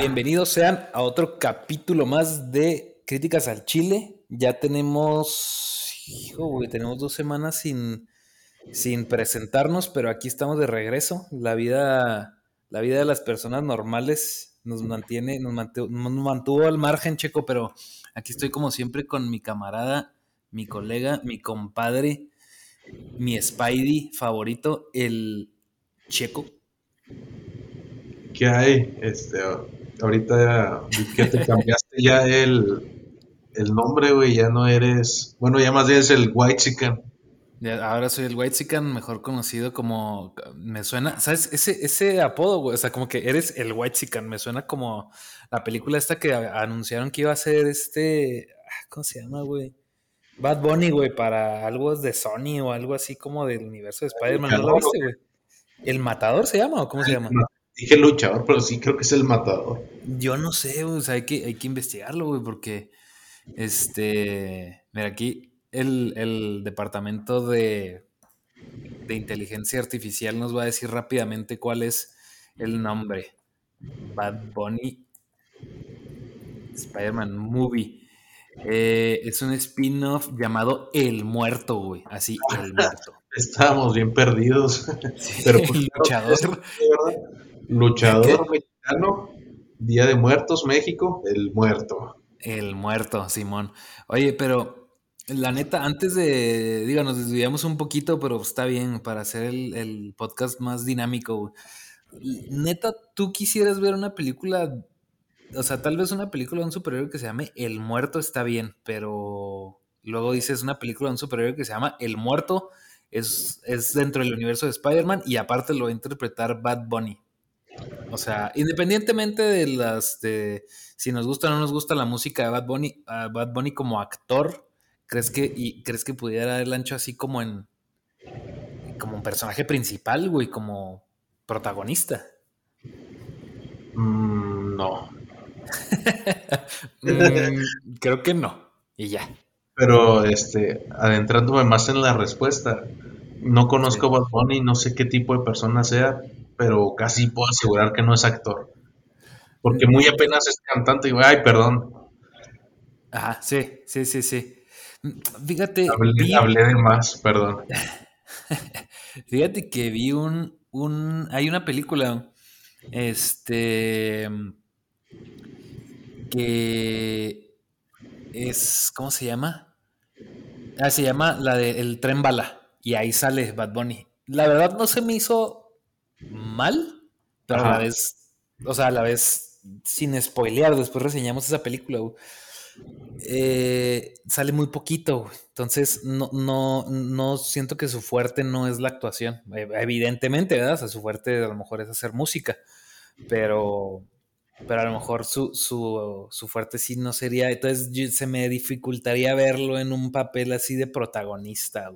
Bienvenidos sean a otro capítulo más de Críticas al Chile. Ya tenemos, hijo, güey, tenemos dos semanas sin, sin presentarnos, pero aquí estamos de regreso. La vida, la vida de las personas normales nos mantiene, nos mantuvo, nos mantuvo al margen, Checo, pero aquí estoy como siempre con mi camarada, mi colega, mi compadre, mi Spidey favorito, el Checo. ¿Qué hay? Este, ahorita que te cambiaste ya el, el nombre, güey, ya no eres, bueno, ya más bien es el White Chicken. Ahora soy el White Chicken, mejor conocido como, me suena, ¿sabes? Ese, ese apodo, güey, o sea, como que eres el White Chicken, me suena como la película esta que anunciaron que iba a ser este, ah, ¿cómo se llama, güey? Bad Bunny, güey, para algo de Sony o algo así como del universo de Spider-Man, ¿no lo viste, güey? ¿El Matador se llama o cómo se llama? Dije luchador, pero sí creo que es el matador. Yo no sé, o sea, hay que, hay que investigarlo, güey, porque, este, mira, aquí el, departamento de, de inteligencia artificial nos va a decir rápidamente cuál es el nombre. Bad Bunny Spider-Man Movie. Eh, es un spin-off llamado El Muerto, güey. Así, El Muerto. Estábamos bien perdidos. pero pues, luchador. Luchador mexicano, Día de Muertos, México, el muerto. El muerto, Simón. Oye, pero la neta, antes de, digo, nos desviamos un poquito, pero está bien para hacer el, podcast más dinámico. Neta, ¿tú quisieras ver una película, o sea, tal vez una película de un superhéroe que se llame El Muerto está bien, pero luego dices una película de un superhéroe que se llama El Muerto, es, es dentro del universo de Spider-Man y aparte lo va a interpretar Bad Bunny. O sea, independientemente de las de si nos gusta o no nos gusta la música de Bad Bunny, Bad Bunny como actor, ¿crees que y crees que pudiera el ancho así como en como un personaje principal, güey, como protagonista? Mm, no. Mm, creo que no. Y ya. Pero este, adentrándome más en la respuesta, no conozco a Bad Bunny, no sé qué tipo de persona sea, pero casi puedo asegurar que no es actor. Porque muy apenas es cantante y, ay, perdón. Ajá, sí, sí, sí, sí. Fíjate. Hablé, de más, perdón. Fíjate que vi un, un. Hay una película. Este. Que. Es. ¿Cómo se llama? Ah, se llama la de El Tren Bala. Y ahí sale Bad Bunny. La verdad no se me hizo mal, pero a la vez, o sea, a la vez sin spoilear, después reseñamos esa película, eh, sale muy poquito, entonces no, no, no siento que su fuerte no es la actuación, eh, evidentemente, ¿verdad? O sea, su fuerte a lo mejor es hacer música, pero, pero a lo mejor su, su, su fuerte sí no sería, entonces se me dificultaría verlo en un papel así de protagonista.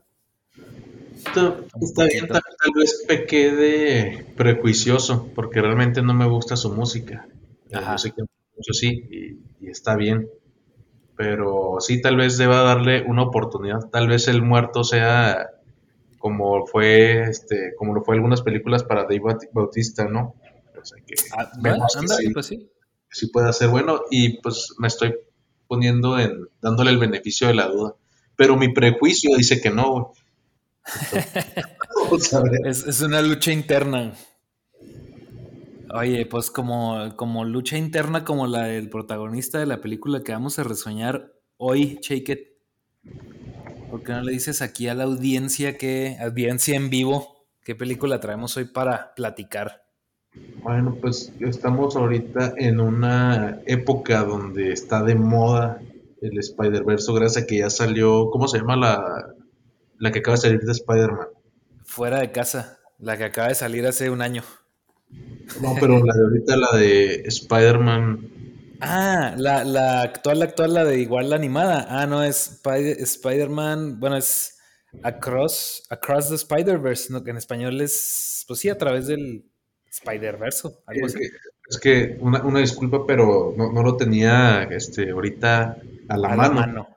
Está, bien, tal, vez pequé de prejuicioso, porque realmente no me gusta su música. Ajá. mucho sí, y, está bien. Pero sí, tal vez deba darle una oportunidad. Tal vez el muerto sea como fue, este, como lo fue algunas películas para Dave Bautista, ¿no? O sea que ah, sí, pues sí. sí puede ser bueno, y pues me estoy poniendo en, dándole el beneficio de la duda. Pero mi prejuicio dice que no, es, una lucha interna. Oye, pues como, como lucha interna como la del protagonista de la película que vamos a resoñar hoy, Shake It. ¿Por qué no le dices aquí a la audiencia que, audiencia en vivo, qué película traemos hoy para platicar? Bueno, pues estamos ahorita en una época donde está de moda el Spider-Verse, gracias a que ya salió, ¿cómo se llama la, la que acaba de salir de Spider-Man. Fuera de casa, la que acaba de salir hace un año. No, pero la de ahorita, la de Spider-Man. Ah, la, la actual, la actual, la de igual la animada. Ah, no, es Spider-Man, bueno, es Across, Across the Spider-Verse, ¿no? que en español es, pues sí, a través del Spider-Verse, algo es Que, es que una, una, disculpa, pero no, no, lo tenía este, ahorita a la mano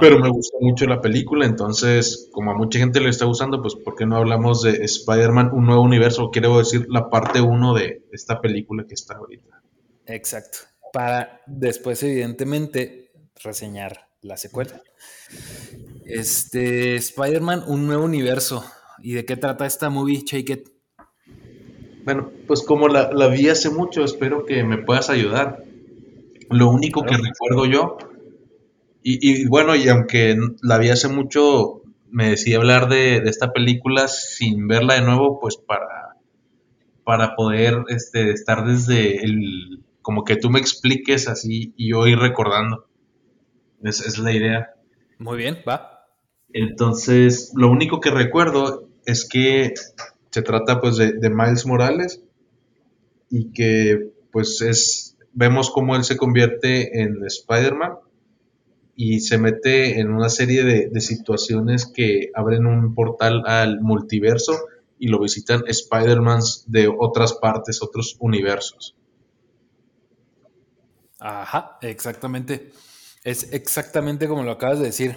pero me gustó mucho la película, entonces, como a mucha gente le está gustando, pues, ¿por qué no hablamos de Spider-Man, un nuevo universo? Quiero decir, la parte 1 de esta película que está ahorita. Exacto. Para después, evidentemente, reseñar la secuela. Este, Spider-Man, un nuevo universo. ¿Y de qué trata esta movie, Shake It? Bueno, pues como la, vi hace mucho, espero que me puedas ayudar. Lo único que recuerdo yo, y, bueno, y aunque la vi hace mucho, me decidí hablar de, esta película sin verla de nuevo, pues para, para poder este, estar desde el, como que tú me expliques así y yo ir recordando. Esa es la idea. Muy bien, va. Entonces, lo único que recuerdo es que se trata pues de, Miles Morales y que pues es, vemos cómo él se convierte en Spider-Man y se mete en una serie de, situaciones que abren un portal al multiverso y lo visitan Spider-Mans de otras partes, otros universos. Ajá, exactamente. Es exactamente como lo acabas de decir.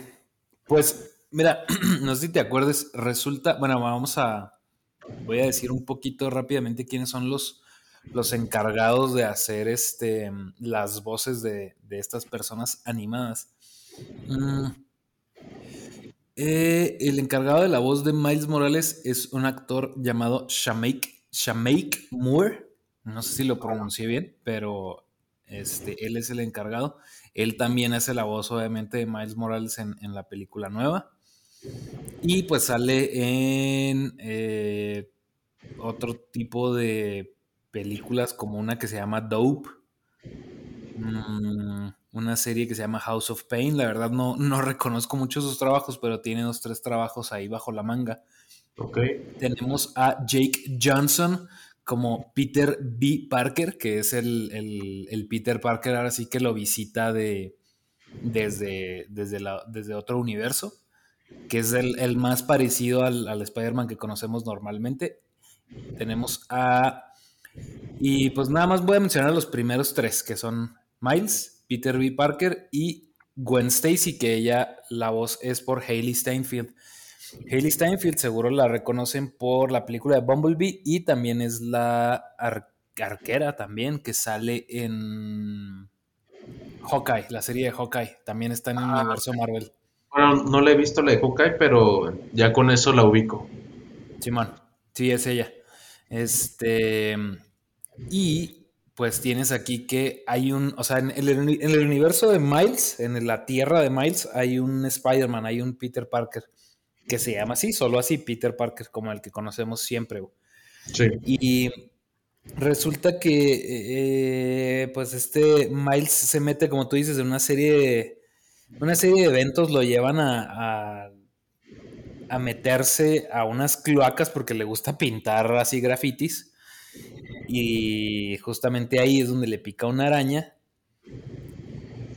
Pues, mira, no sé si te acuerdes, resulta, bueno, vamos a, voy a decir un poquito rápidamente quiénes son los, los encargados de hacer este, las voces de, estas personas animadas. Mm, eh, el encargado de la voz de Miles Morales es un actor llamado Shamaik, Moore. No sé si lo pronuncié bien, pero este, él es el encargado. Él también hace la voz, obviamente, de Miles Morales en, la película nueva. Y pues sale en eh, otro tipo de películas como una que se llama Dope. Mm, una serie que se llama House of Pain. La verdad no, no reconozco mucho sus trabajos, pero tiene dos, tres trabajos ahí bajo la manga. Okay. Tenemos a Jake Johnson como Peter B. Parker, que es el, Peter Parker ahora sí que lo visita de, desde, desde, la, desde otro universo, que es el, más parecido al, al Spider-Man que conocemos normalmente. Tenemos a... Y pues nada más voy a mencionar los primeros tres, que son Miles, Peter B. Parker y Gwen Stacy, que ella, la voz es por Hailey Steinfeld. Hailey Steinfeld seguro la reconocen por la película de Bumblebee y también es la arquera también que sale en Hawkeye, la serie de Hawkeye. También está en el ah, universo Marvel. Bueno, no le he visto la de Hawkeye, pero ya con eso la ubico. Simón, sí, es ella. Este. Y pues tienes aquí que hay un, o sea, en el, en el, universo de Miles, en la tierra de Miles, hay un Spider-Man, hay un Peter Parker que se llama así, solo así, Peter Parker, como el que conocemos siempre. Sí. Y resulta que, eh, pues, este Miles se mete, como tú dices, en una serie de, una serie de eventos, lo llevan a, a, meterse a unas cloacas porque le gusta pintar así grafitis. Y justamente ahí es donde le pica una araña.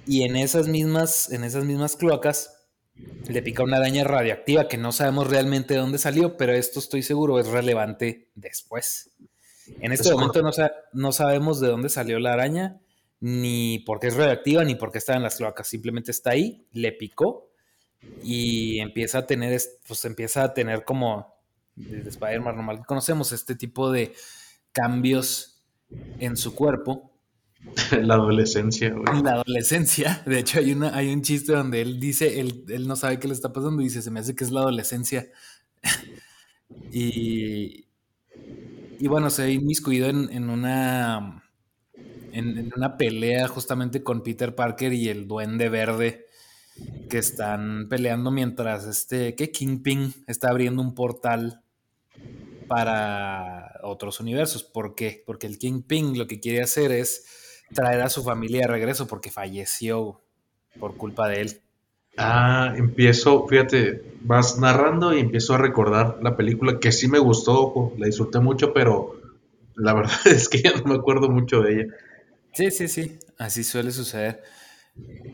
Y en esas mismas, en esas mismas cloacas le pica una araña radiactiva que no sabemos realmente de dónde salió, pero esto estoy seguro es relevante después. En este momento no, no, sabemos de dónde salió la araña, ni por qué es radiactiva, ni por qué está en las cloacas. Simplemente está ahí, le picó y empieza a tener, pues empieza a tener como desde Spider-Man normal que conocemos, este tipo de cambios en su cuerpo La adolescencia, La adolescencia. De hecho, hay, una, hay un chiste donde él dice, él, él no sabe qué le está pasando y dice, se me hace que es la adolescencia. y, y bueno, se ha inmiscuido en, en una en, una pelea justamente con Peter Parker y el Duende Verde que están peleando mientras este, que Kingpin está abriendo un portal para otros universos. ¿Por qué? Porque el Kingpin lo que quiere hacer es traer a su familia de regreso porque falleció por culpa de él. Ah, empiezo, fíjate, vas narrando y empiezo a recordar la película que sí me gustó, la disfruté mucho, pero la verdad es que ya no me acuerdo mucho de ella. Sí, sí, sí, así suele suceder.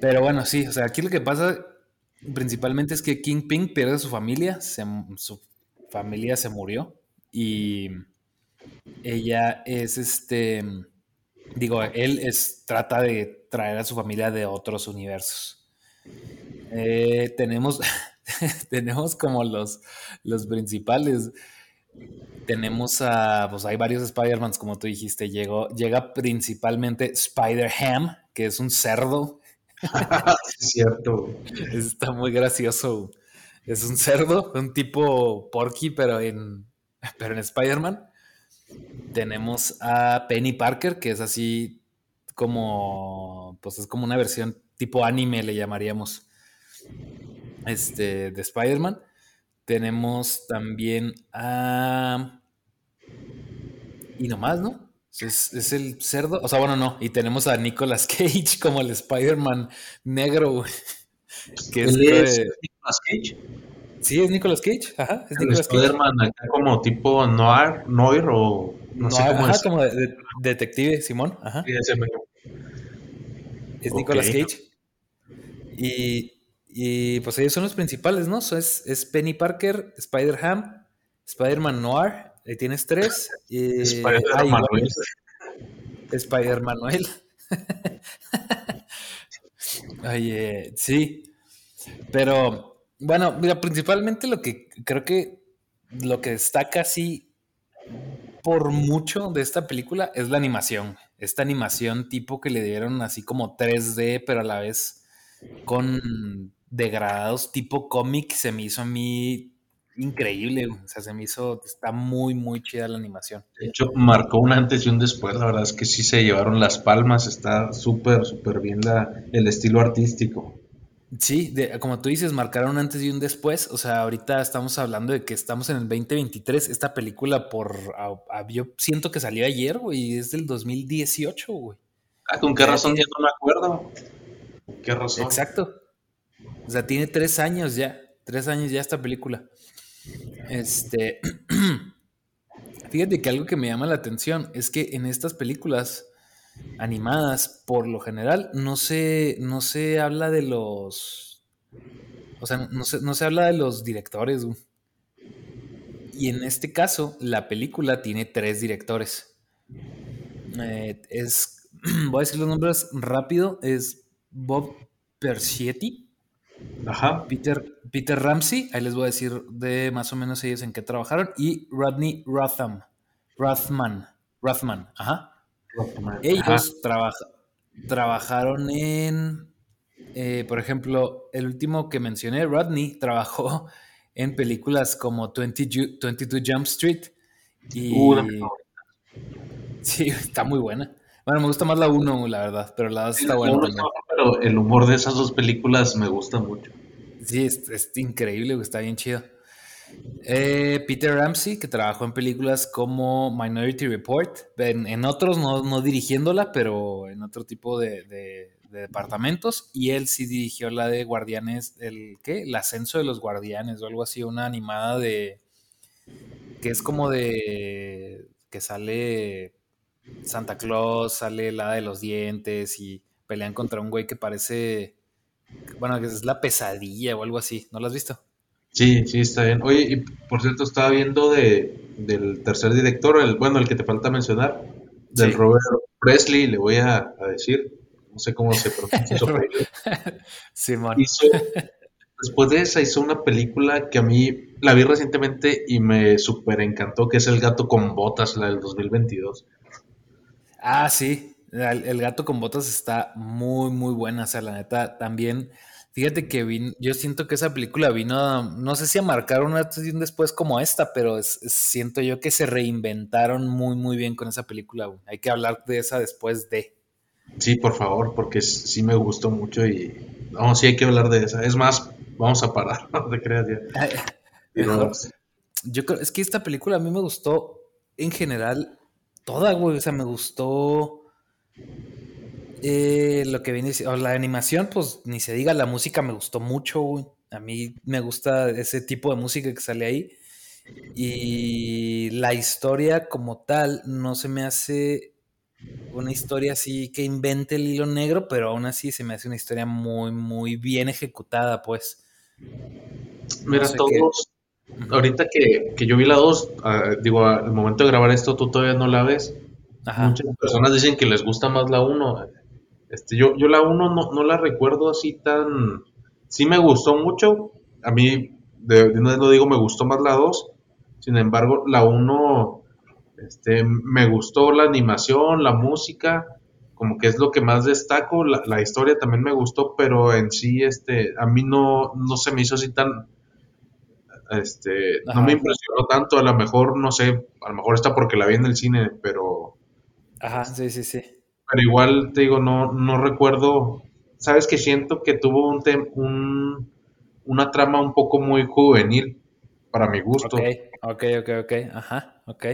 Pero bueno, sí, o sea, aquí lo que pasa principalmente es que Kingpin pierde a su familia, su familia se murió y ella es este Digo, él es, trata de traer a su familia de otros universos. Eh, tenemos, tenemos como los, los principales. Tenemos a, pues hay varios Spider-Mans, como tú dijiste. Llegó, llega principalmente Spider-Ham, que es un cerdo. es cierto. Está muy gracioso. Es un cerdo, un tipo Porky, pero en, pero en Spider-Man. Tenemos a Penny Parker, que es así como, pues es como una versión tipo anime, le llamaríamos, este, de Spider-Man. Tenemos también a... Y nomás, ¿no? Es, el cerdo. O sea, bueno, no. Y tenemos a Nicolas Cage como el Spider-Man negro, Que es, Nicolas Cage? Sí, es Nicolas Cage. Ajá, es el Spider-Man acá como tipo noir, noir o no, sé cómo es. como detective, Simón. Ajá. Sí, ese es Nicolas Cage. Y, y, pues ellos son los principales, ¿no? es, es, Penny Parker, Spider-Ham, Spider-Man Noir, ahí tienes tres. Spider-Man Manuel. Spider-Man Manuel. Oye, sí. Pero, bueno, mira, principalmente lo que creo que lo que destaca así por mucho de esta película es la animación. Esta animación tipo que le dieron así como 3D, pero a la vez con degradados tipo cómic, se me hizo a mí increíble. O sea, se me hizo, está muy, muy chida la animación. De hecho, marcó un antes y un después. La verdad es que sí se llevaron las palmas. Está súper, súper bien la, el estilo artístico. Sí, como tú dices, marcaron antes y un después. O sea, ahorita estamos hablando de que estamos en el 2023. Esta película, por. yo siento que salió ayer, güey. Es del 2018, güey. Ah, ¿con qué razón ya no me acuerdo? ¿Qué razón? Exacto. O sea, tiene tres años ya. Tres años ya esta película. Este. Fíjate que algo que me llama la atención es que en estas películas animadas, por lo general, no se, no se habla de los. O sea, no se, no se habla de los directores. Y en este caso, la película tiene tres directores. Eh, es. Voy a decir los nombres rápido. Es Bob Persietti. Ajá. Peter, Peter Ramsey, ahí les voy a decir de más o menos ellos en qué trabajaron. Y Rodney Rotham. Rothman. Rothman, ajá. Ellos trabajaron en, eh, por ejemplo, el último que mencioné, Rodney, trabajó en películas como 22 Jump Street. Y, sí, está muy buena. Bueno, me gusta más la 1, la verdad, pero la 2 está buena. pero el humor de esas dos películas me gusta mucho. Sí, es, es increíble, está bien chido. Eh, Peter Ramsey, que trabajó en películas como Minority Report, en, otros no, dirigiéndola, pero en otro tipo de, departamentos. Y él sí dirigió la de Guardianes, el ¿qué? El ascenso de los Guardianes o algo así, una animada de. que es como de. que sale Santa Claus, sale la de los dientes y pelean contra un güey que parece. Bueno, que es la pesadilla o algo así. ¿No lo has visto? Sí, sí, está bien. Oye, y por cierto, estaba viendo de, del tercer director, el, bueno, el que te falta mencionar, del Robert Presley, le voy a, decir, no sé cómo se pronuncia sí, después de esa hizo una película que a mí la vi recientemente y me súper encantó, que es El gato con botas, la del 2022. Ah, sí, el, el gato con botas está muy, muy buena, o sea, la neta, también Fíjate que yo siento que esa película vino, no sé si a marcar un antes y un después como esta, pero siento yo que se reinventaron muy, muy bien con esa película. Hay que hablar de esa después de. Sí, por favor, porque sí me gustó mucho y vamos, sí hay que hablar de esa. Es más, vamos a parar, no te creas Yo creo, es que esta película a mí me gustó en general toda, güey. O sea, me gustó eh, lo que viene la animación, pues ni se diga, la música me gustó mucho, A mí me gusta ese tipo de música que sale ahí. Y la historia como tal no se me hace una historia así que invente el hilo negro, pero aún así se me hace una historia muy, muy bien ejecutada, pues. Mira, todos, ahorita que, yo vi la 2, ah, digo, al momento de grabar esto, tú todavía no la ves. Muchas personas dicen que les gusta más la 1. Este, yo, yo la 1 no, la recuerdo así tan... Sí me gustó mucho. A mí, de, una vez lo digo, me gustó más la 2. Sin embargo, la 1 este, me gustó la animación, la música, como que es lo que más destaco. La, historia también me gustó, pero en sí, este, a mí no, no se me hizo así tan, este, no me impresionó tanto. A lo mejor, no sé, a lo mejor está porque la vi en el cine, pero. Ajá, sí, sí, sí. Pero igual te digo, no, no recuerdo. Sabes que siento que tuvo un, un una trama un poco muy juvenil para mi gusto. Ok, ok, ok, ok, ajá, ok.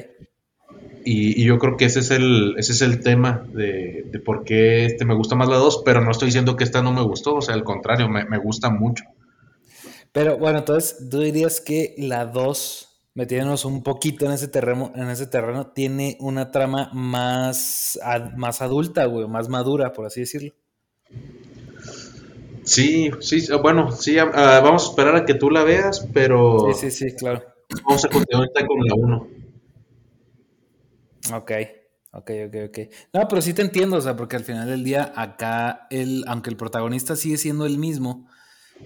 Y, yo creo que ese es el, ese es el tema de, de, por qué este me gusta más la 2, pero no estoy diciendo que esta no me gustó, o sea, al contrario, me, me gusta mucho. Pero bueno, entonces tú dirías que la 2, metiéndonos un poquito en ese terreno, en ese terreno tiene una trama más, más adulta, güey, más madura, por así decirlo. Sí, sí, bueno, sí, ah, vamos a esperar a que tú la veas, pero... Sí, sí, sí, claro. Vamos a continuar con la 1. Ok, ok, ok, ok. No, pero sí te entiendo, o sea, porque al final del día, acá, el, aunque el protagonista sigue siendo el mismo,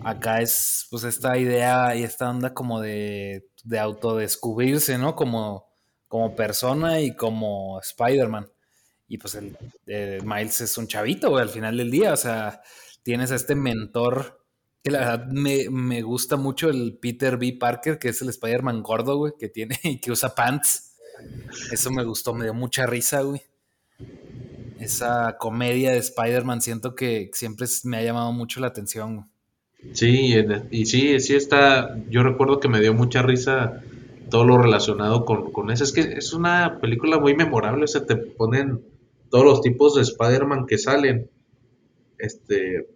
acá es pues esta idea y esta onda como de, de autodescubrirse, ¿no? Como, como persona y como Spider-Man. Y pues el, Miles es un chavito, güey, al final del día, o sea, tienes a este mentor que la verdad me, gusta mucho el Peter B. Parker, que es el Spider-Man gordo, güey, que tiene y que usa pants. Eso me gustó, me dio mucha risa, güey. Esa comedia de Spider-Man siento que siempre me ha llamado mucho la atención. Sí, y sí, sí está, yo recuerdo que me dio mucha risa todo lo relacionado con, con eso. Es que es una película muy memorable, o sea, te ponen todos los tipos de Spider-Man que salen. Este,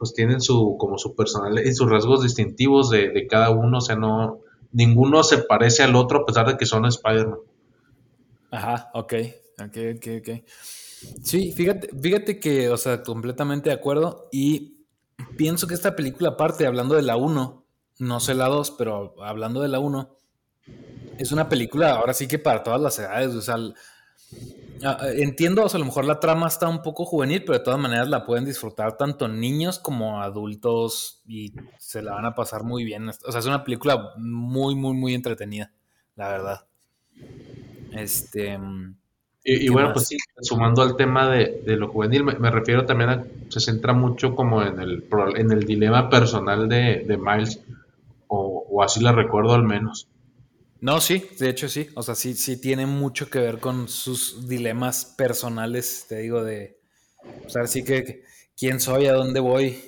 pues tienen su, como su personalidad y sus rasgos distintivos de, cada uno, o sea, no, ninguno se parece al otro a pesar de que son Spider-Man. Ajá, ok, ok, ok, ok. Sí, fíjate, fíjate que, o sea, completamente de acuerdo y pienso que esta película, aparte, hablando de la 1, no sé la 2, pero hablando de la 1, es una película ahora sí que para todas las edades, o sea, entiendo, o sea, a lo mejor la trama está un poco juvenil, pero de todas maneras la pueden disfrutar tanto niños como adultos y se la van a pasar muy bien. O sea, es una película muy, muy, muy entretenida, la verdad. Este. Y, bueno, pues sí, sumando al tema de, lo juvenil, me, refiero también a. Se centra mucho como en el, en el dilema personal de, Miles, o, o así la recuerdo al menos. No, sí, de hecho sí. O sea, sí, sí tiene mucho que ver con sus dilemas personales, te digo, de. O sea, sí que quién soy, a dónde voy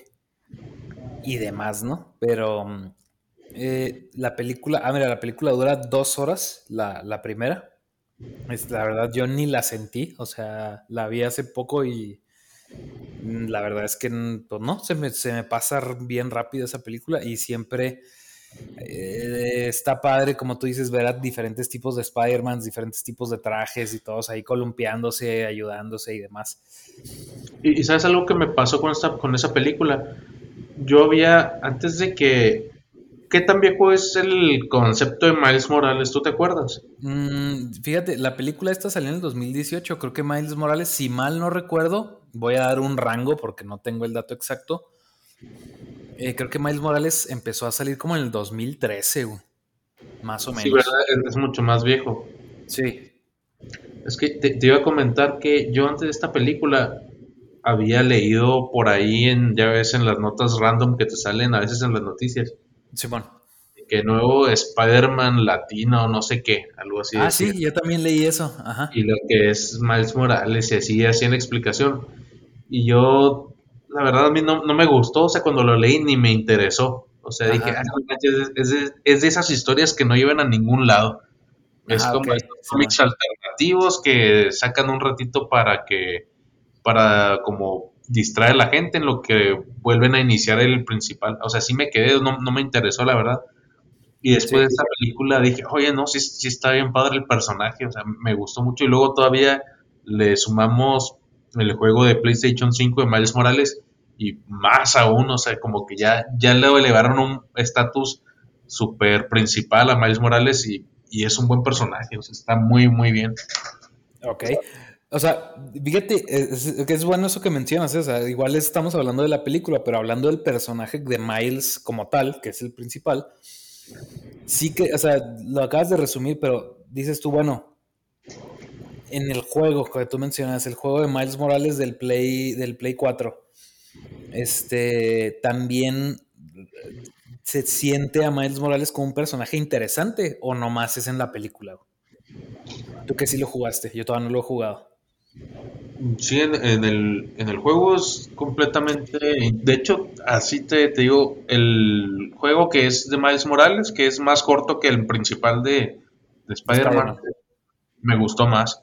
y demás, ¿no? Pero eh, la película, ah, mira, la película dura dos horas, la, la primera. Es, la verdad, yo ni la sentí, o sea, la vi hace poco y la verdad es que pues, no, se me, se me pasa bien rápido esa película y siempre eh, está padre, como tú dices, ver a diferentes tipos de Spider-Man, diferentes tipos de trajes y todos ahí columpiándose, ayudándose y demás. Y, sabes algo que me pasó con, esta, con esa película. Yo había, antes de que... ¿Qué tan viejo es el concepto de Miles Morales? ¿Tú te acuerdas? Mm, fíjate, la película esta salió en el 2018. Creo que Miles Morales, si mal no recuerdo, voy a dar un rango porque no tengo el dato exacto eh, creo que Miles Morales empezó a salir como en el 2013, güey. Más o menos. Sí, ¿verdad? Es, mucho más viejo. Sí. Es que te, iba a comentar que yo antes de esta película había leído por ahí, en, ya ves, en las notas random que te salen a veces en las noticias. Simón. que nuevo Spider-Man latino, no sé qué, algo así. Ah, sí, yo también leí eso. Ajá. Y lo que es Miles Morales y así hacían explicación. Y yo la verdad a mí no, me gustó, o sea, cuando lo leí ni me interesó. O sea, dije, ah, es, de, esas historias que no llevan a ningún lado. Es como estos cómics alternativos que sacan un ratito para que, para como distraer a la gente en lo que vuelven a iniciar el principal. O sea, sí me quedé, no, me interesó, la verdad. Y después de esa película dije, oye, no, sí, sí está bien padre el personaje, o sea, me gustó mucho. Y luego todavía le sumamos el juego de PlayStation 5 de Miles Morales y más aún, o sea, como que ya, ya le elevaron un estatus súper principal a Miles Morales y, es un buen personaje, o sea, está muy, muy bien. Ok. O sea, fíjate, es, es bueno eso que mencionas, ¿eh? o sea, igual estamos hablando de la película, pero hablando del personaje de Miles como tal, que es el principal, sí que, o sea, lo acabas de resumir, pero dices tú, bueno, en el juego que tú mencionas, el juego de Miles Morales del Play, del Play 4, este, también se siente a Miles Morales como un personaje interesante o nomás es en la película. Tú que sí lo jugaste, yo todavía no lo he jugado. Sí, en, el, en el juego es completamente. De hecho, así te, te, digo, el juego que es de Miles Morales, que es más corto que el principal de, de Spider-Man, me gustó más.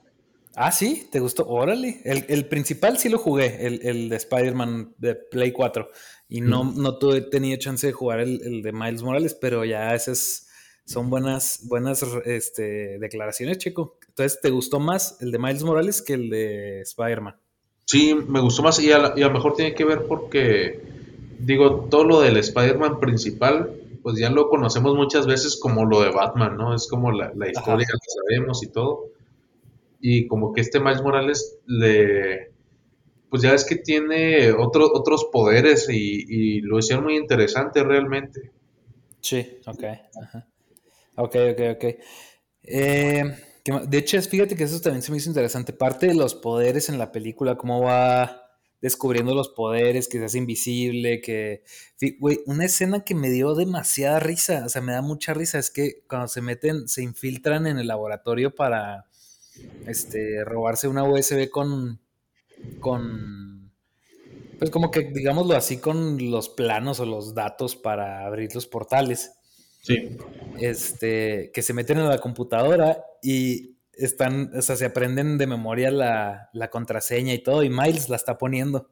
Ah, sí, ¿te gustó? Órale. El, el principal sí lo jugué, el, el de Spider-Man de Play 4. Y no, no tuve, tenía chance de jugar el, el, de Miles Morales, pero ya esas son buenas, buenas este, declaraciones, chico. Entonces, ¿te gustó más el de Miles Morales que el de Spider-Man? Sí, me gustó más y a, y a lo mejor tiene que ver porque, digo, todo lo del Spider-Man principal, pues ya lo conocemos muchas veces como lo de Batman, ¿no? Es como la, la historia Ajá. que sabemos y todo. Y como que este Miles Morales le, pues ya es que tiene otro, otros poderes y, y, lo hicieron muy interesante realmente. Sí, ok. Ajá. Ok, ok, ok. Eh, de hecho, fíjate que eso también se me hizo interesante. Parte de los poderes en la película, cómo va descubriendo los poderes, que se hace invisible, que... Güey, una escena que me dio demasiada risa, o sea, me da mucha risa, es que cuando se meten, se infiltran en el laboratorio para este, robarse una USB con, con, pues como que digámoslo así, con los planos o los datos para abrir los portales. Sí. Este, que se meten en la computadora y están, o sea, se aprenden de memoria la, la contraseña y todo, y Miles la está poniendo.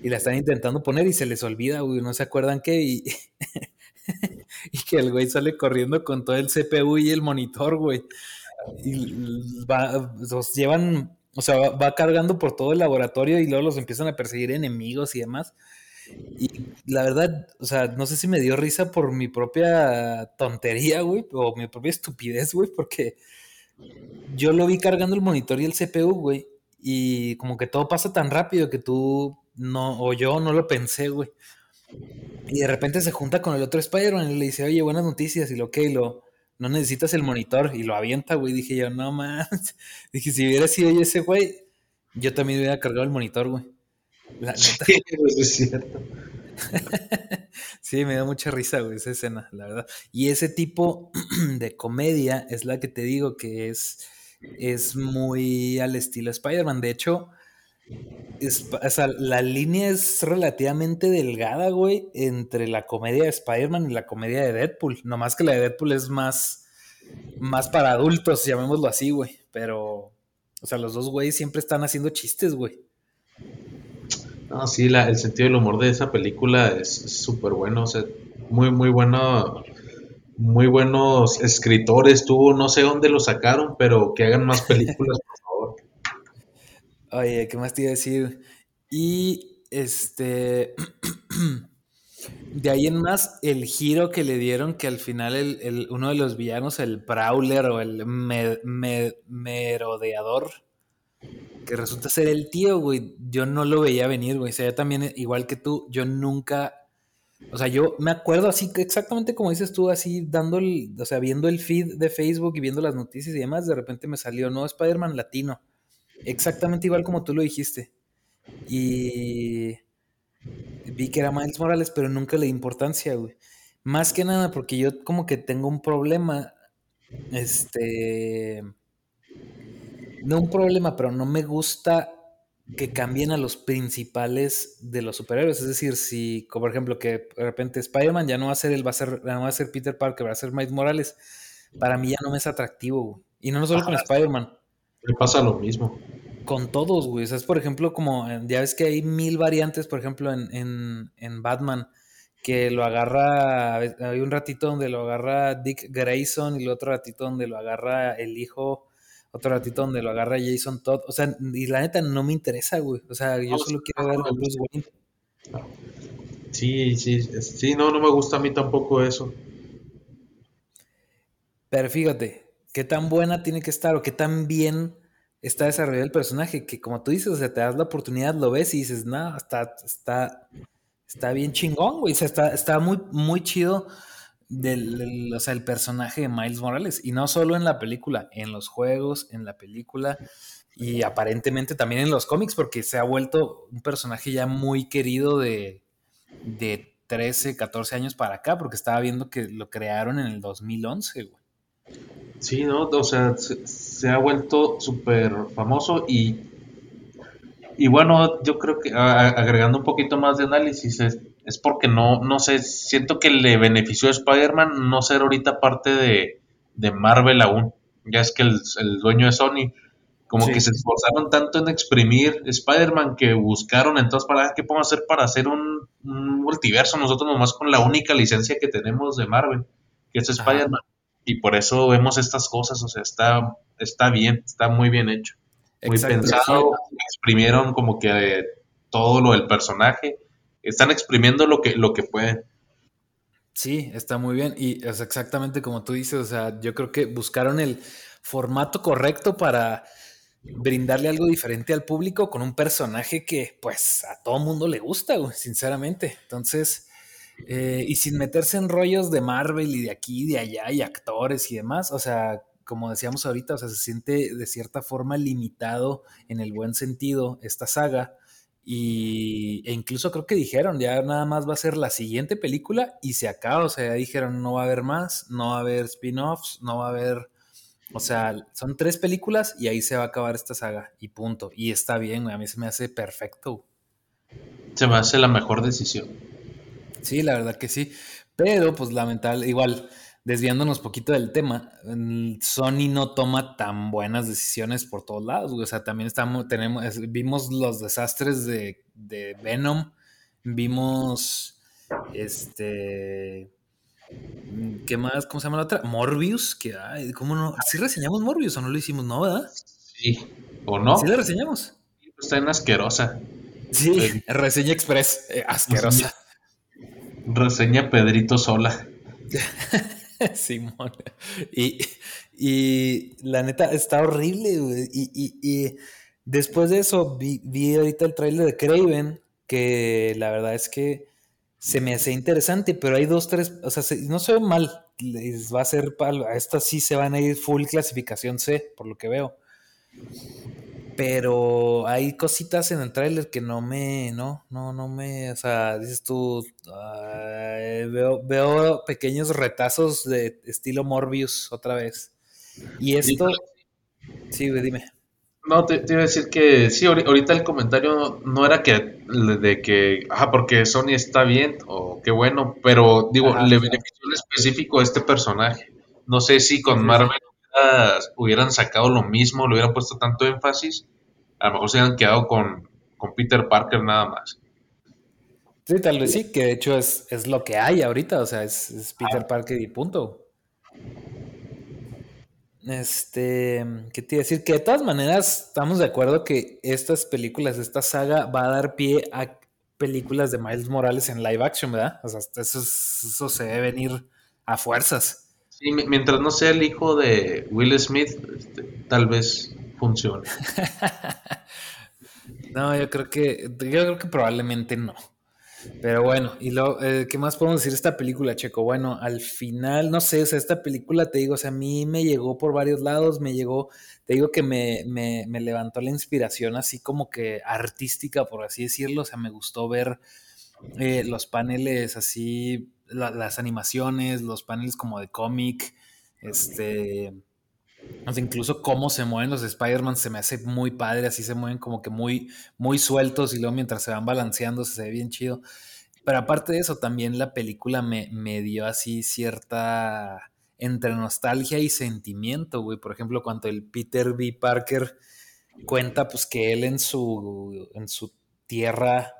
Y la están intentando poner y se les olvida, güey, no se acuerdan qué, y, que el güey sale corriendo con todo el CPU y el monitor, güey. Y va, los llevan o sea, va, cargando por todo el laboratorio y luego los empiezan a perseguir enemigos y demás. Y la verdad, o sea, no sé si me dio risa por mi propia tontería, güey, o mi propia estupidez, güey, porque yo lo vi cargando el monitor y el CPU, güey, y como que todo pasa tan rápido que tú no, o yo no lo pensé, güey. Y de repente se junta con el otro Spider-Man y le dice, oye, buenas noticias, y lo que, y lo, no necesitas el monitor y lo avienta, güey. Dije yo, no más. Dije, si hubiera sido yo ese güey, yo también hubiera cargado el monitor, güey. La neta. Sí, es cierto. sí, me da mucha risa, güey, esa escena, la verdad. Y ese tipo de comedia es la que te digo que es, es muy al estilo Spider-Man. De hecho, es, o sea, la línea es relativamente delgada, güey, entre la comedia de Spider-Man y la comedia de Deadpool. No más que la de Deadpool es más, más para adultos, llamémoslo así, güey. Pero, o sea, los dos güeyes siempre están haciendo chistes, güey. No, sí, la, el sentido del humor de esa película es súper bueno, o sea, muy, muy bueno. Muy buenos escritores tuvo, no sé dónde lo sacaron, pero que hagan más películas, por favor. Oye, ¿qué más te iba a decir? Y este. De ahí en más, el giro que le dieron, que al final el, el, uno de los villanos, el Prowler o el me, me, Merodeador, que resulta ser el tío, güey, yo no lo veía venir, güey. O sea, yo también, igual que tú, yo nunca. O sea, yo me acuerdo así, exactamente como dices tú, así dando el, o sea, viendo el feed de Facebook y viendo las noticias y demás, de repente me salió, no, Spider-Man latino. Exactamente igual como tú lo dijiste. Y vi que era Miles Morales, pero nunca le di importancia, güey. Más que nada porque yo como que tengo un problema, este... No un problema, pero no me gusta que cambien a los principales de los superhéroes. Es decir, si, como por ejemplo, que de repente Spider-Man ya no va a ser él, va a ser, no va a ser Peter Parker, va a ser Miles Morales, para mí ya no me es atractivo, güey. Y no, no solo con Spider-Man. Me pasa lo mismo. Con todos, güey. O sea, es por ejemplo como, ya ves que hay mil variantes, por ejemplo, en, en, en Batman, que lo agarra, hay un ratito donde lo agarra Dick Grayson y el otro ratito donde lo agarra el hijo, otro ratito donde lo agarra Jason Todd. O sea, y la neta no me interesa, güey. O sea, yo no, solo quiero ver a Bruce Wayne. Sí, sí, sí, no, no me gusta a mí tampoco eso. Pero fíjate, qué tan buena tiene que estar o qué tan bien está desarrollado el personaje, que como tú dices, o sea, te das la oportunidad, lo ves y dices, no, está, está, está bien chingón, güey, o sea, está, está muy, muy chido del, o sea, el personaje de Miles Morales. Y no solo en la película, en los juegos, en la película y aparentemente también en los cómics, porque se ha vuelto un personaje ya muy querido de, de 13, 14 años para acá, porque estaba viendo que lo crearon en el 2011, güey. Sí, ¿no? O sea, se, ha vuelto súper famoso y, y bueno, yo creo que agregando un poquito más de análisis, es, es porque no, no sé, siento que le benefició a Spider-Man no ser ahorita parte de, de Marvel aún. Ya es que el, el dueño de Sony como que se esforzaron tanto en exprimir Spider-Man que buscaron entonces para qué podemos hacer para hacer un, multiverso nosotros nomás con la única licencia que tenemos de Marvel, que es Spider-Man. Y por eso vemos estas cosas, o sea, está, está bien, está muy bien hecho. Muy pensado, exprimieron como que todo lo del personaje, están exprimiendo lo que, lo que pueden. Sí, está muy bien. Y es exactamente como tú dices, o sea, yo creo que buscaron el formato correcto para brindarle algo diferente al público con un personaje que pues a todo mundo le gusta, sinceramente. Entonces, eh, y sin meterse en rollos de Marvel y de aquí y de allá y actores y demás, o sea, como decíamos ahorita, o sea, se siente de cierta forma limitado en el buen sentido esta saga. Y, e incluso creo que dijeron, ya nada más va a ser la siguiente película y se acaba, o sea, ya dijeron, no va a haber más, no va a haber spin-offs, no va a haber o sea, son tres películas y ahí se va a acabar esta saga y punto. Y está bien, güey. A mí se me hace perfecto. Se me hace la mejor decisión. Sí, la verdad que sí. Pero, pues, lamentable, igual, desviándonos poquito del tema, Sony no toma tan buenas decisiones por todos lados, güey. O sea, también estamos, tenemos, vimos los desastres de, de Venom, vimos este ¿Qué más? ¿Cómo se llama la otra? Morbius, que ay, ¿cómo no? ¿Sí reseñamos Morbius o no lo hicimos? No, ¿verdad? Sí. ¿O no? Sí la reseñamos. Está en asquerosa. Sí, reseña express, eh, asquerosa. Reseña Pedrito Sola. Simón. Y, y, la neta está horrible, güey. Y, y, después de eso vi, vi ahorita el trailer de Craven, que la verdad es que se me hace interesante, pero hay dos, tres, o sea, no se ve mal, les va a ser, a estas sí se van a ir full clasificación C, por lo que veo. Pero hay cositas en el tráiler que no me, no, no, no me, o sea, dices tú, veo, veo pequeños retazos de estilo Morbius otra vez. Y esto, sí, dime. No, te, iba a decir que sí, ahorita el comentario no era que de que, ah, porque Sony está bien o qué bueno, pero digo, le benefició en específico a este personaje. No sé si con Marvel hubieran sacado lo mismo, le hubieran puesto tanto énfasis, a lo mejor se hubieran quedado con, con Peter Parker nada más. Sí, tal vez sí, que de hecho es, es lo que hay ahorita, o sea, es, Peter Parker y punto. Este, ¿qué te iba a decir? Que de todas maneras estamos de acuerdo que estas películas, esta saga va a dar pie a películas de Miles Morales en live action, ¿verdad? O sea, eso, eso se debe venir a fuerzas. Sí, mientras no sea el hijo de Will Smith, este, tal vez funcione. no, yo creo que, yo creo que probablemente no. Pero bueno, y lo, eh, ¿qué más podemos decir de esta película, Checo? Bueno, al final, no sé, o sea, esta película, te digo, o sea, a mí me llegó por varios lados, me llegó, te digo que me, me, me levantó la inspiración así como que artística, por así decirlo, o sea, me gustó ver eh, los paneles así, las animaciones, los paneles como de cómic, este incluso cómo se mueven los Spider-Man se me hace muy padre, así se mueven como que muy, muy sueltos y luego mientras se van balanceando se ve bien chido. Pero aparte de eso, también la película me, me dio así cierta entre nostalgia y sentimiento, güey. Por ejemplo, cuando el Peter B. Parker cuenta pues que él en su, en su tierra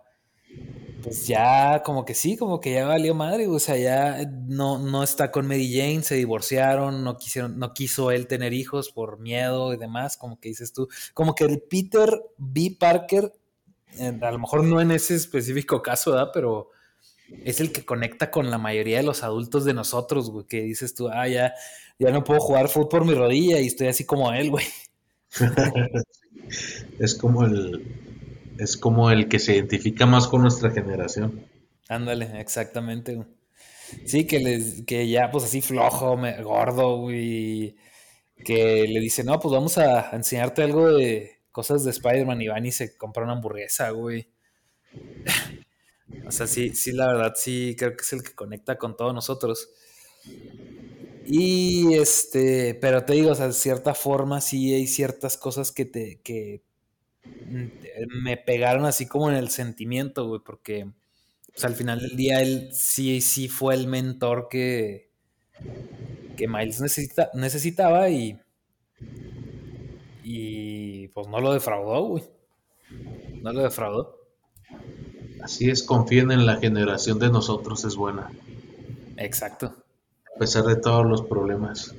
pues ya como que sí, como que ya valió madre, o sea, ya no, no está con Mary Jane, se divorciaron, no quisieron, no quiso él tener hijos por miedo y demás, como que dices tú, como que el Peter B. Parker, a lo mejor no en ese específico caso, ¿verdad? Pero es el que conecta con la mayoría de los adultos de nosotros, güey, que dices tú, ah, ya, ya no puedo jugar fútbol por mi rodilla y estoy así como él, güey. es como el, es como el que se identifica más con nuestra generación. Ándale, exactamente. Sí, que, les, que ya pues así flojo, gordo, güey. Que le dice, no, pues vamos a enseñarte algo de cosas de Spider-Man y van y se compra una hamburguesa, güey. o sea, sí, sí, la verdad, sí, creo que es el que conecta con todos nosotros. Y este, pero te digo, o sea, de cierta forma sí hay ciertas cosas que te, que me pegaron así como en el sentimiento, güey, porque pues, al final del día él sí, sí fue el mentor que, que Miles necesita, necesitaba y, y pues no lo defraudó, güey. No lo defraudó. Así es, confíen en la generación de nosotros, es buena. Exacto a pesar de todos los problemas.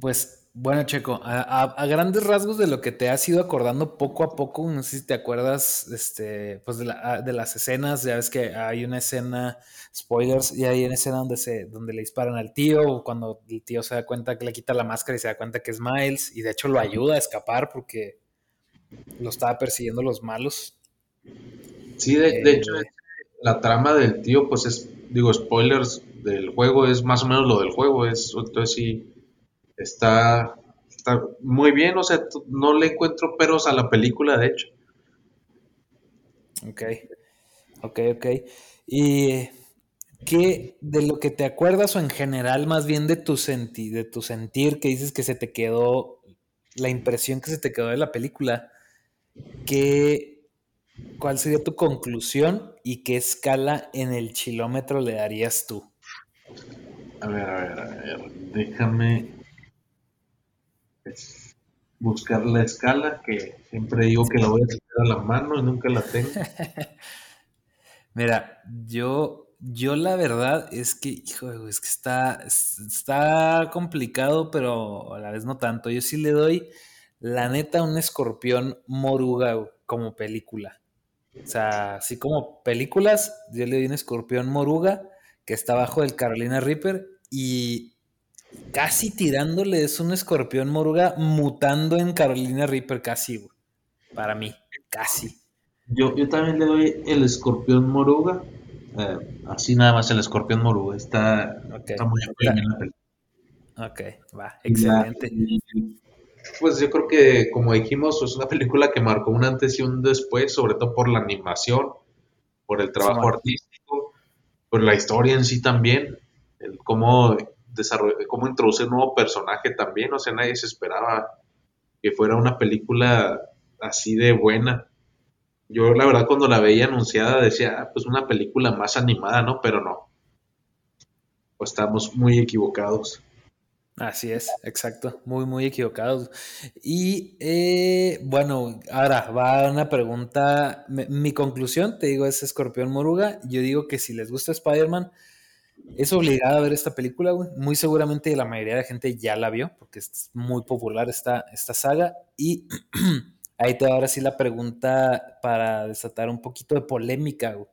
Pues bueno, Checo, a, grandes rasgos de lo que te has ido acordando poco a poco, no sé si te acuerdas este, pues de, las escenas, ya ves que hay una escena, spoilers, y hay una escena donde, se, donde le disparan al tío, cuando el tío se da cuenta que le quita la máscara y se da cuenta que es Miles, y de hecho lo ayuda a escapar porque lo estaba persiguiendo los malos. Sí, de, de hecho, eh, la trama del tío, pues es, digo, spoilers, del juego es más o menos lo del juego, es, entonces sí, está, está muy bien, o sea, no le encuentro peros a la película, de hecho. Ok, ok, ok. ¿Y qué de lo que te acuerdas o en general más bien de tu, senti de tu sentir que dices que se te quedó, la impresión que se te quedó de la película, ¿qué, ¿cuál sería tu conclusión y qué escala en el kilómetro le darías tú? A ver, a ver, a ver, déjame buscar la escala que siempre digo que la voy a tener a la mano y nunca la tengo. Mira, yo, yo la verdad es que, hijo, es que está, está complicado, pero a la vez no tanto. Yo sí le doy, la neta, un escorpión moruga como película. O sea, así como películas, yo le doy un escorpión moruga que está abajo del Carolina Reaper y casi tirándole es un escorpión moruga mutando en Carolina Reaper casi, Para mí, casi. Yo, yo también le doy el escorpión moruga. Eh, así nada más el escorpión moruga. Está, muy bien Ok, va, excelente. Pues yo creo que, como dijimos, es una película que marcó un antes y un después, sobre todo por la animación, por el trabajo artístico pues la historia en sí también, el cómo, cómo introducir un nuevo personaje también, o sea, nadie se esperaba que fuera una película así de buena. Yo la verdad cuando la veía anunciada decía, ah, pues una película más animada, ¿no? Pero no. Pues estamos muy equivocados. Así es, exacto, muy, muy equivocados. Y eh, bueno, ahora va una pregunta. Mi, conclusión, te digo, es Escorpión Moruga. Yo digo que si les gusta Spider-Man, es obligado a ver esta película, Muy seguramente la mayoría de la gente ya la vio, porque es muy popular esta, esta saga. Y ahí te ahora sí la pregunta para desatar un poquito de polémica, güey.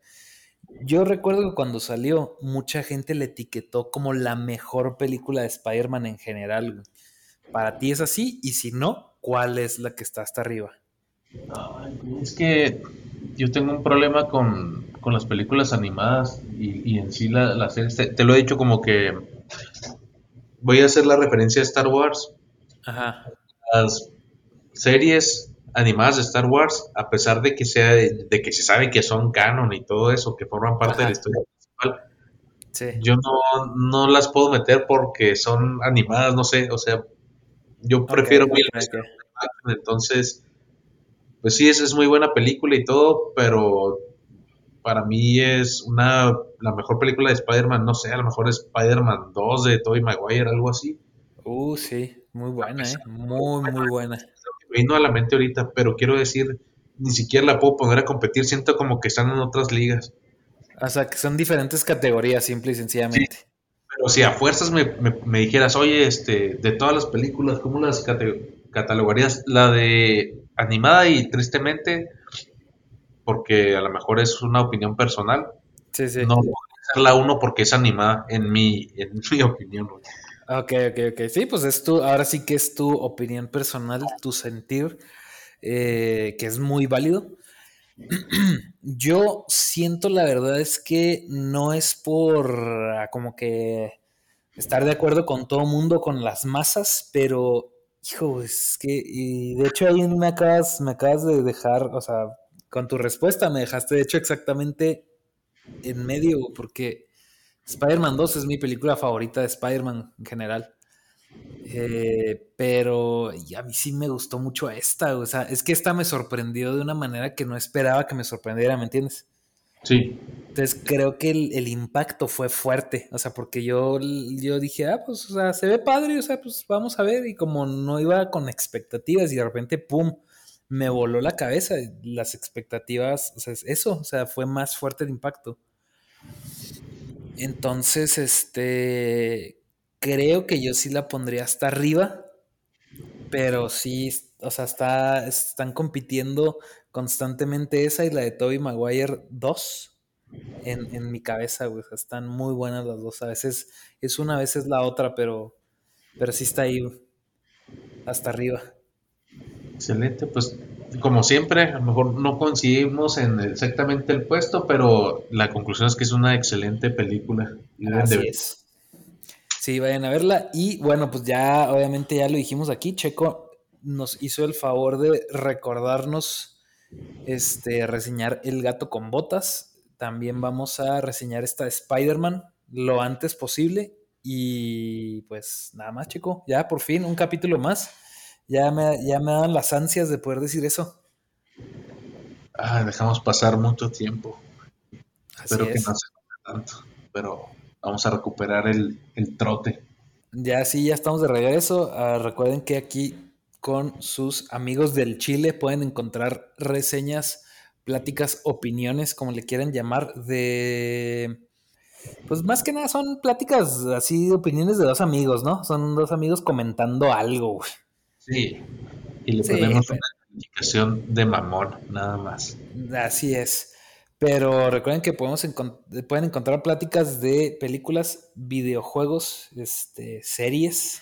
Yo recuerdo que cuando salió, mucha gente le etiquetó como la mejor película de Spider-Man en general. ¿Para ti es así? Y si no, ¿cuál es la que está hasta arriba? es que yo tengo un problema con, las películas animadas y, en sí la, la serie. Te, te, lo he dicho como que voy a hacer la referencia a Star Wars. Ajá. Las series animadas de Star Wars, a pesar de que sea de, que se sabe que son canon y todo eso, que forman parte de la historia principal, yo no, no, las puedo meter porque son animadas, no sé, o sea, yo prefiero mil entonces, pues sí, es, es muy buena película y todo, pero para mí es una la mejor película de Spider-Man, no sé, a lo mejor es Spider-Man 2 de Tobey Maguire, algo así. Uh, sí, muy buena, eh, muy, muy buena vino a la mente ahorita, pero quiero decir, ni siquiera la puedo poner a competir, siento como que están en otras ligas. O sea, que son diferentes categorías, simple y sencillamente. pero si a fuerzas me, dijeras, oye, este, de todas las películas, ¿cómo las catalogarías? La de animada y tristemente, porque a lo mejor es una opinión personal. Sí, sí. No la uno porque es animada, en mi, en mi opinión. Ok, ok, ok. Sí, pues es tu, ahora sí que es tu opinión personal, tu sentir, eh, que es muy válido. Yo siento la verdad es que no es por ah, como que estar de acuerdo con todo mundo, con las masas, pero hijo, es que, y de hecho ahí me acabas, me acabas de dejar, o sea, con tu respuesta me dejaste de hecho exactamente en medio, porque Spider-Man 2 es mi película favorita de Spider-Man en general. Eh, pero a mí sí me gustó mucho esta, o sea, es que esta me sorprendió de una manera que no esperaba que me sorprendiera, ¿me entiendes? Sí. Entonces creo que el, impacto fue fuerte, o sea, porque yo, yo dije, ah, pues, o sea, se ve padre, o sea, pues vamos a ver, y como no iba con expectativas y de repente, ¡pum!, me voló la cabeza, las expectativas, o sea, eso, o sea, fue más fuerte el impacto. Entonces, este, creo que yo sí la pondría hasta arriba, pero sí, o sea, está, están compitiendo constantemente esa y la de Toby Maguire 2 en, mi cabeza, güey. están muy buenas las dos. A veces es una, a veces la otra, pero, pero sí está ahí, hasta arriba. Excelente, pues como siempre, a lo mejor no coincidimos en exactamente el puesto, pero la conclusión es que es una excelente película. Así es. Sí, vayan a verla. Y bueno, pues ya, obviamente ya lo dijimos aquí, Checo nos hizo el favor de recordarnos este, reseñar El gato con botas. También vamos a reseñar esta Spider-Man lo antes posible. Y pues nada más, Checo, ya por fin un capítulo más. Ya me, ya me dan las ansias de poder decir eso. Ah, dejamos pasar mucho tiempo. Espero que no se tanto, pero vamos a recuperar el, trote. Ya sí, ya estamos de regreso. Ah, recuerden que aquí con sus amigos del Chile pueden encontrar reseñas, pláticas, opiniones, como le quieran llamar, de... Pues más que nada son pláticas así, opiniones de dos amigos, ¿no? Son dos amigos comentando algo. Sí, y le ponemos una calificación de mamón, nada más. Así es. Pero recuerden que podemos pueden encontrar pláticas de películas, videojuegos, este, series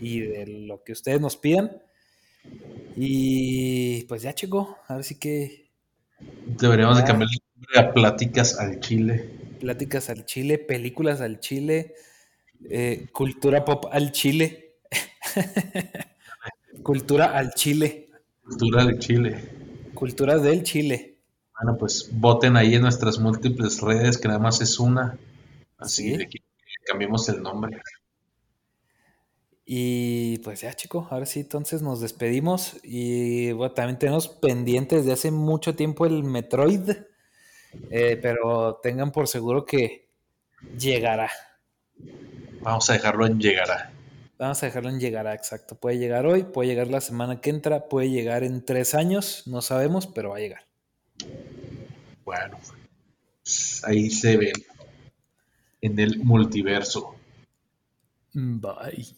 y de lo que ustedes nos pidan. Y pues ya, chico, a ver si que. Deberíamos de cambiar el nombre a Pláticas al Chile. Pláticas al Chile, películas al Chile, eh, cultura pop al Chile. Cultura al Chile. Cultura del Chile. Cultura del Chile. Bueno, pues voten ahí en nuestras múltiples redes, que nada más es una. Así que cambiemos el nombre. Y pues ya, chico, ahora sí, entonces nos despedimos. Y bueno, también tenemos pendientes de hace mucho tiempo el Metroid. Eh, pero tengan por seguro que llegará. Vamos a dejarlo en llegará. Vamos a dejarlo en llegará, exacto. Puede llegar hoy, puede llegar la semana que entra, puede llegar en tres años, no sabemos, pero va a llegar. Bueno, ahí se ven en el multiverso. Bye.